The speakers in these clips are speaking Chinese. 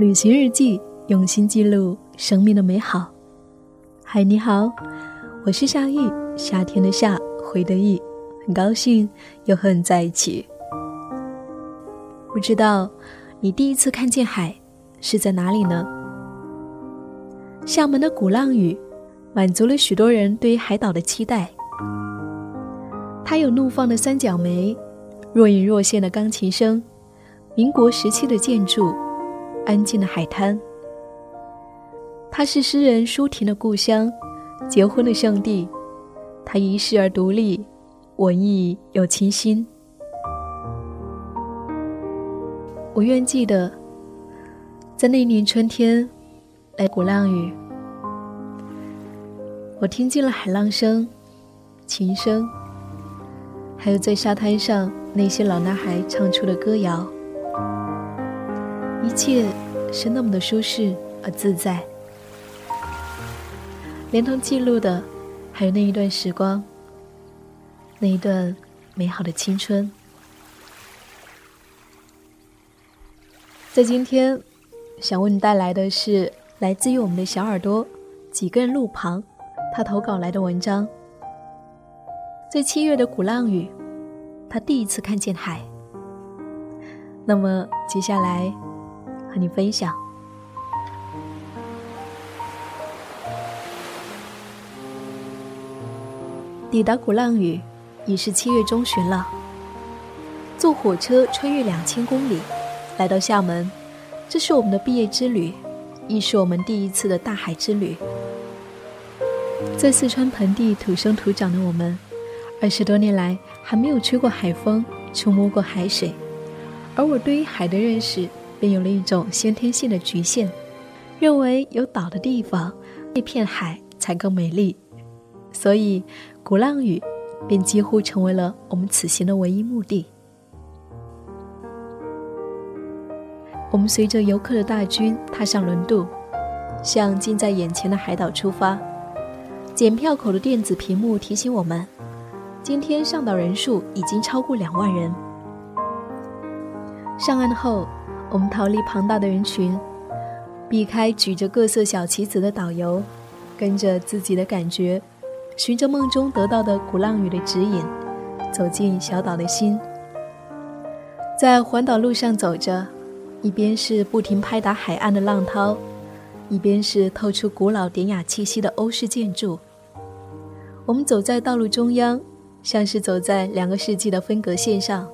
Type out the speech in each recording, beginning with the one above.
旅行日记，用心记录生命的美好。嗨，你好，我是夏意，夏天的夏，回的意，很高兴又和你在一起。不知道你第一次看见海是在哪里呢？厦门的鼓浪屿满足了许多人对于海岛的期待。它有怒放的三角梅，若隐若现的钢琴声，民国时期的建筑。安静的海滩，它是诗人舒婷的故乡，结婚的圣地。它遗世而独立，文艺又清新。我愿记得，在那年春天，来鼓浪屿，我听见了海浪声、琴声，还有在沙滩上那些老男孩唱出的歌谣。一切是那么的舒适而自在，连同记录的还有那一段时光，那一段美好的青春。在今天，想为你带来的是来自于我们的小耳朵几个人路旁他投稿来的文章。在七月的鼓浪屿，他第一次看见海。那么接下来。和你分享。抵达鼓浪屿已是七月中旬了。坐火车穿越两千公里，来到厦门，这是我们的毕业之旅，亦是我们第一次的大海之旅。在四川盆地土生土长的我们，二十多年来还没有吹过海风，触摸过海水，而我对于海的认识。便有了一种先天性的局限，认为有岛的地方，那片海才更美丽，所以鼓浪屿便几乎成为了我们此行的唯一目的。我们随着游客的大军踏上轮渡，向近在眼前的海岛出发。检票口的电子屏幕提醒我们，今天上岛人数已经超过两万人。上岸后。我们逃离庞大的人群，避开举着各色小旗子的导游，跟着自己的感觉，循着梦中得到的鼓浪屿的指引，走进小岛的心。在环岛路上走着，一边是不停拍打海岸的浪涛，一边是透出古老典雅气息的欧式建筑。我们走在道路中央，像是走在两个世纪的分隔线上，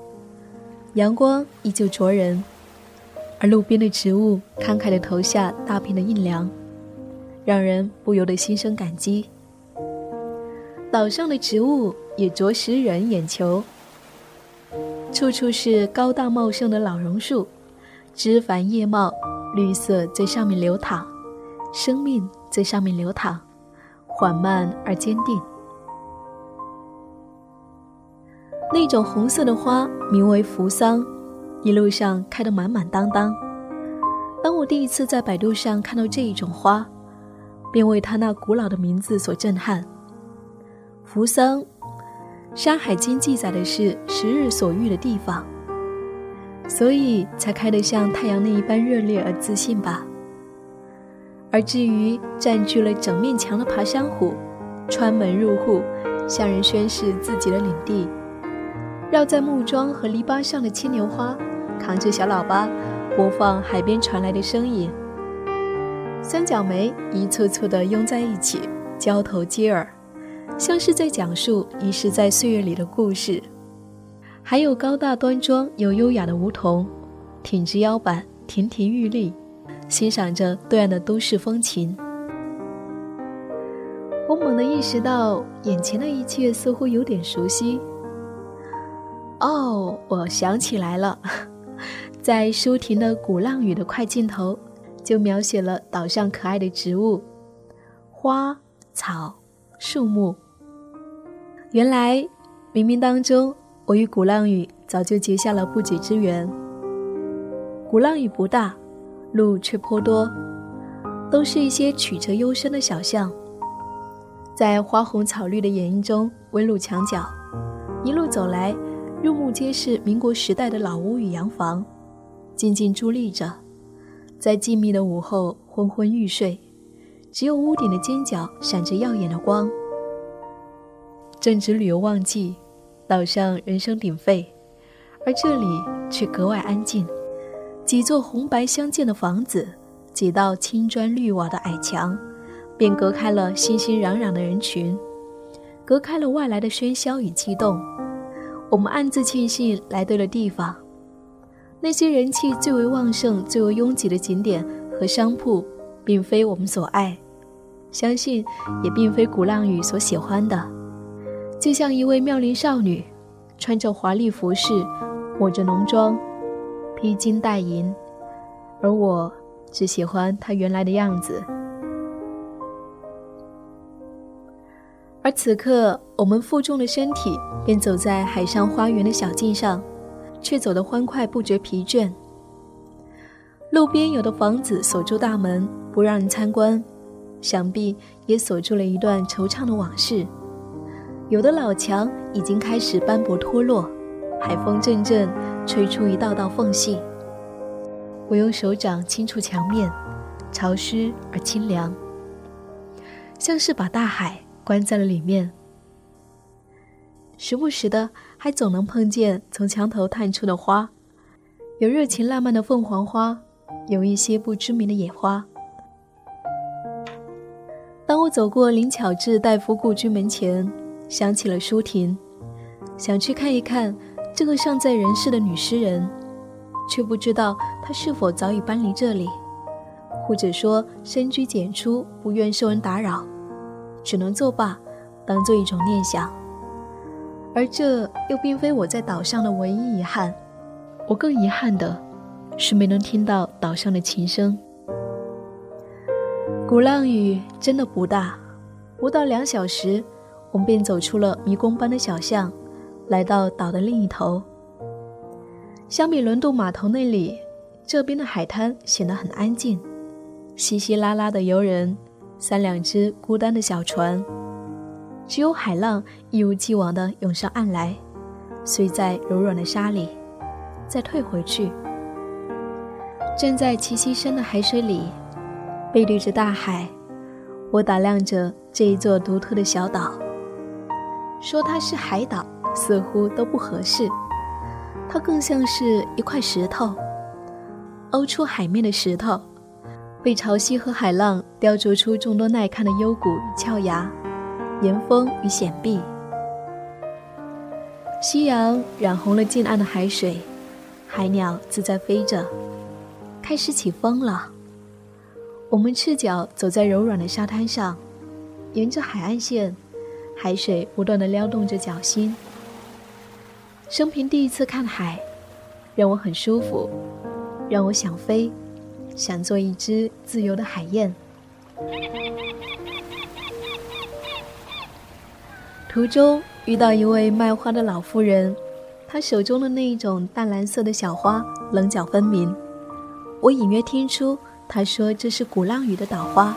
阳光依旧灼人。而路边的植物慷慨的投下大片的阴凉，让人不由得心生感激。岛上的植物也着实惹人眼球，处处是高大茂盛的老榕树，枝繁叶茂，绿色在上面流淌，生命在上面流淌，缓慢而坚定。那种红色的花名为扶桑。一路上开得满满当当。当我第一次在百度上看到这一种花，便为它那古老的名字所震撼。扶桑，《山海经》记载的是十日所遇的地方，所以才开得像太阳那一般热烈而自信吧。而至于占据了整面墙的爬山虎，穿门入户，向人宣示自己的领地；绕在木桩和篱笆上的牵牛花。扛着小喇叭，播放海边传来的声音。三角梅一簇簇地拥在一起，交头接耳，像是在讲述遗失在岁月里的故事。还有高大端庄又优雅的梧桐，挺直腰板，亭亭玉立，欣赏着对岸的都市风情。我猛地意识到，眼前的一切似乎有点熟悉。哦，我想起来了。在舒婷的《鼓浪屿》的快镜头，就描写了岛上可爱的植物、花草、树木。原来，冥冥当中，我与鼓浪屿早就结下了不解之缘。鼓浪屿不大，路却颇多，都是一些曲折幽深的小巷，在花红草绿的掩映中，温路墙角，一路走来，入目皆是民国时代的老屋与洋房。静静伫立着，在静谧的午后昏昏欲睡，只有屋顶的尖角闪着耀眼的光。正值旅游旺季，岛上人声鼎沸，而这里却格外安静。几座红白相间的房子，几道青砖绿瓦的矮墙，便隔开了熙熙攘攘的人群，隔开了外来的喧嚣与激动。我们暗自庆幸来对了地方。那些人气最为旺盛、最为拥挤的景点和商铺，并非我们所爱，相信也并非鼓浪屿所喜欢的。就像一位妙龄少女，穿着华丽服饰，抹着浓妆，披金戴银，而我只喜欢她原来的样子。而此刻，我们负重的身体便走在海上花园的小径上。却走得欢快，不觉疲倦。路边有的房子锁住大门，不让人参观；想必也锁住了一段惆怅的往事。有的老墙已经开始斑驳脱落，海风阵阵吹出一道道缝隙。我用手掌轻触墙面，潮湿而清凉，像是把大海关在了里面。时不时的。还总能碰见从墙头探出的花，有热情烂漫的凤凰花，有一些不知名的野花。当我走过林巧稚大夫故居门前，想起了舒婷，想去看一看这个尚在人世的女诗人，却不知道她是否早已搬离这里，或者说深居简出，不愿受人打扰，只能作罢，当做一种念想。而这又并非我在岛上的唯一遗憾，我更遗憾的是没能听到岛上的琴声。鼓浪屿真的不大，不到两小时，我们便走出了迷宫般的小巷，来到岛的另一头。相比轮渡码头那里，这边的海滩显得很安静，稀稀拉拉的游人，三两只孤单的小船。只有海浪一如既往地涌上岸来，碎在柔软的沙里，再退回去。站在齐膝深的海水里，背对着大海，我打量着这一座独特的小岛。说它是海岛，似乎都不合适，它更像是一块石头，凹出海面的石头，被潮汐和海浪雕琢出众多耐看的幽谷与峭崖。岩峰与险壁，夕阳染红了近岸的海水，海鸟自在飞着，开始起风了。我们赤脚走在柔软的沙滩上，沿着海岸线，海水不断的撩动着脚心。生平第一次看海，让我很舒服，让我想飞，想做一只自由的海燕。途中遇到一位卖花的老妇人，她手中的那一种淡蓝色的小花棱角分明，我隐约听出她说这是鼓浪屿的岛花。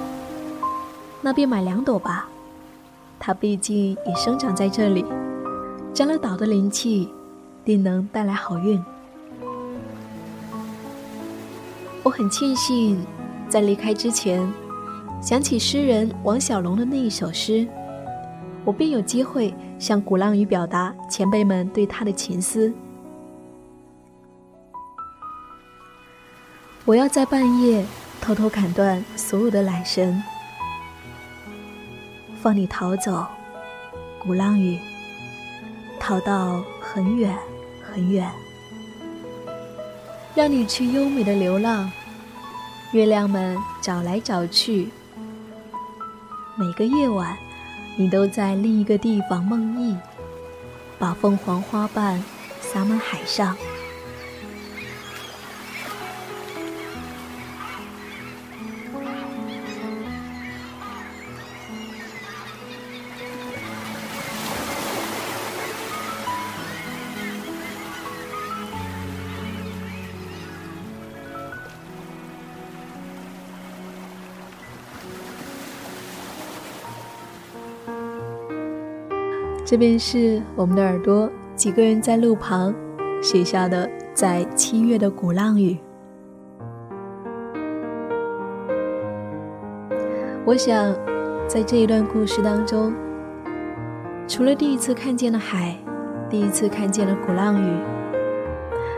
那便买两朵吧，它毕竟也生长在这里，沾了岛的灵气，定能带来好运。我很庆幸，在离开之前，想起诗人王小龙的那一首诗。我便有机会向鼓浪屿表达前辈们对他的情思。我要在半夜偷偷砍断所有的缆绳，放你逃走，鼓浪屿，逃到很远很远，让你去优美的流浪，月亮们找来找去，每个夜晚。你都在另一个地方梦呓，把凤凰花瓣洒满海上。这便是我们的耳朵几个人在路旁写下的，在七月的鼓浪屿。我想，在这一段故事当中，除了第一次看见了海，第一次看见了鼓浪屿，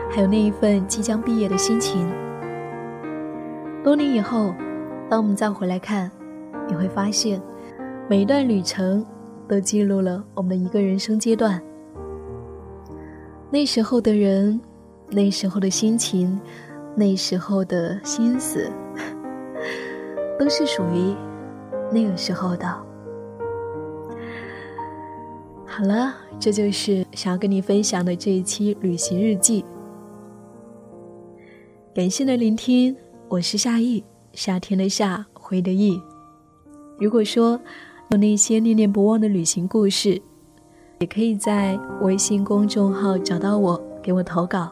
还有那一份即将毕业的心情。多年以后，当我们再回来看，你会发现，每一段旅程都记录了我们的一个人生阶段。那时候的人，那时候的心情，那时候的心思，都是属于那个时候的。好了，这就是想要跟你分享的这一期旅行日记。感谢的聆听，我是夏意，夏天的夏，回的意。如果说有那些念念不忘的旅行故事。也可以在微信公众号找到我，给我投稿。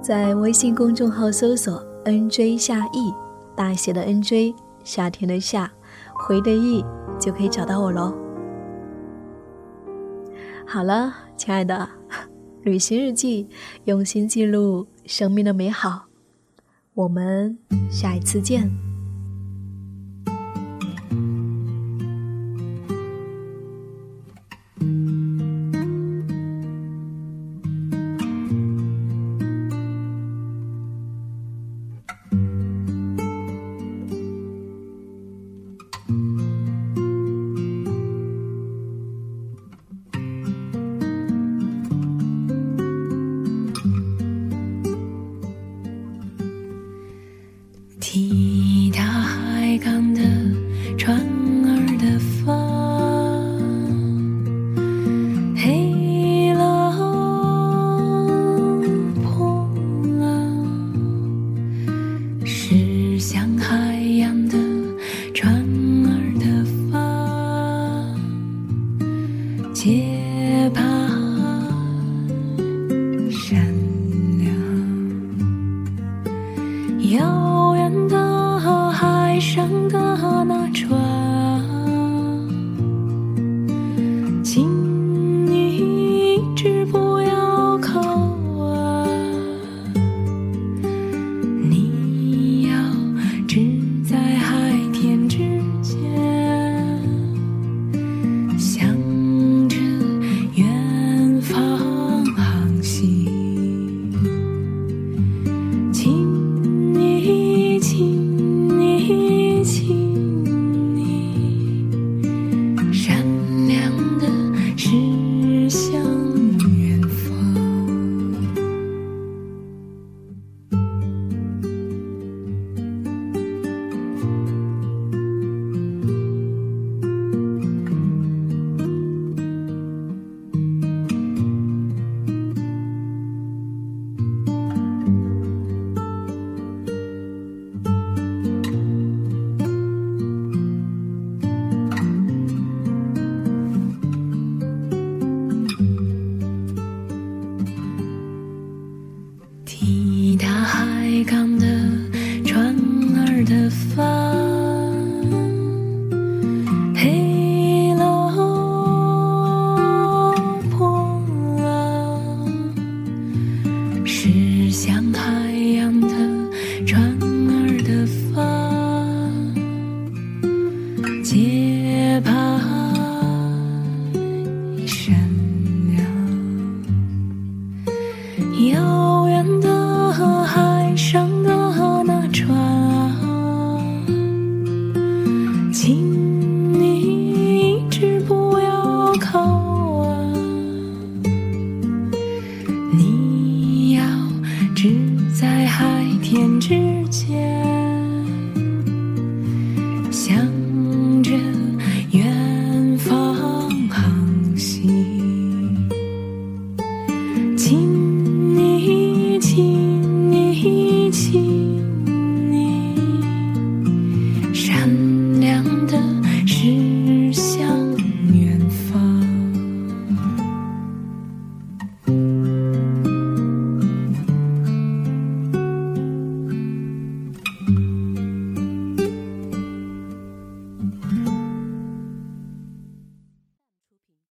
在微信公众号搜索 “nj 夏意”，大写的 “nj”，夏天的夏，回的意，就可以找到我喽。好了，亲爱的，旅行日记，用心记录生命的美好。我们下一次见。抵达海港的。好好。